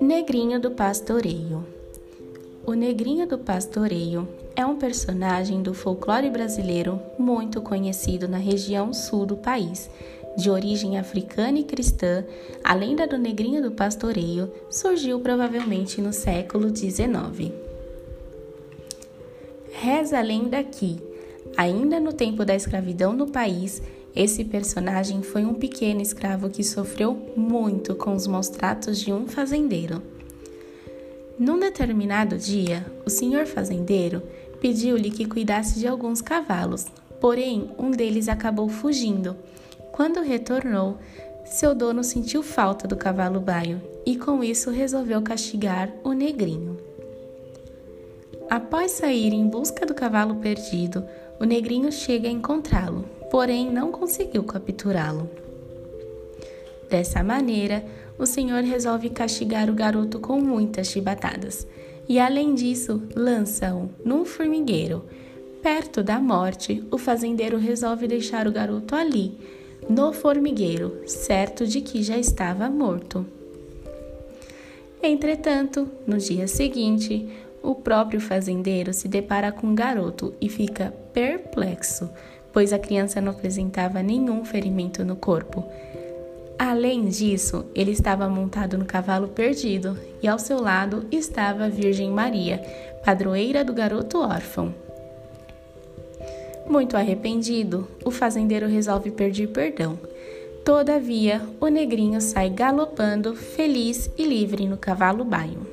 Negrinho do Pastoreio O Negrinho do Pastoreio é um personagem do folclore brasileiro muito conhecido na região sul do país. De origem africana e cristã, a lenda do Negrinho do Pastoreio surgiu provavelmente no século XIX. Reza a lenda que, ainda no tempo da escravidão no país, esse personagem foi um pequeno escravo que sofreu muito com os maus tratos de um fazendeiro. Num determinado dia, o senhor fazendeiro pediu-lhe que cuidasse de alguns cavalos, porém um deles acabou fugindo. Quando retornou, seu dono sentiu falta do cavalo baio e com isso resolveu castigar o negrinho. Após sair em busca do cavalo perdido, o negrinho chega a encontrá-lo, porém não conseguiu capturá-lo. Dessa maneira, o senhor resolve castigar o garoto com muitas chibatadas e, além disso, lança-o num formigueiro. Perto da morte, o fazendeiro resolve deixar o garoto ali, no formigueiro, certo de que já estava morto. Entretanto, no dia seguinte, o próprio fazendeiro se depara com o garoto e fica perplexo, pois a criança não apresentava nenhum ferimento no corpo. Além disso, ele estava montado no cavalo perdido e ao seu lado estava a Virgem Maria, padroeira do garoto órfão. Muito arrependido, o fazendeiro resolve pedir perdão. Todavia, o negrinho sai galopando, feliz e livre no cavalo baio.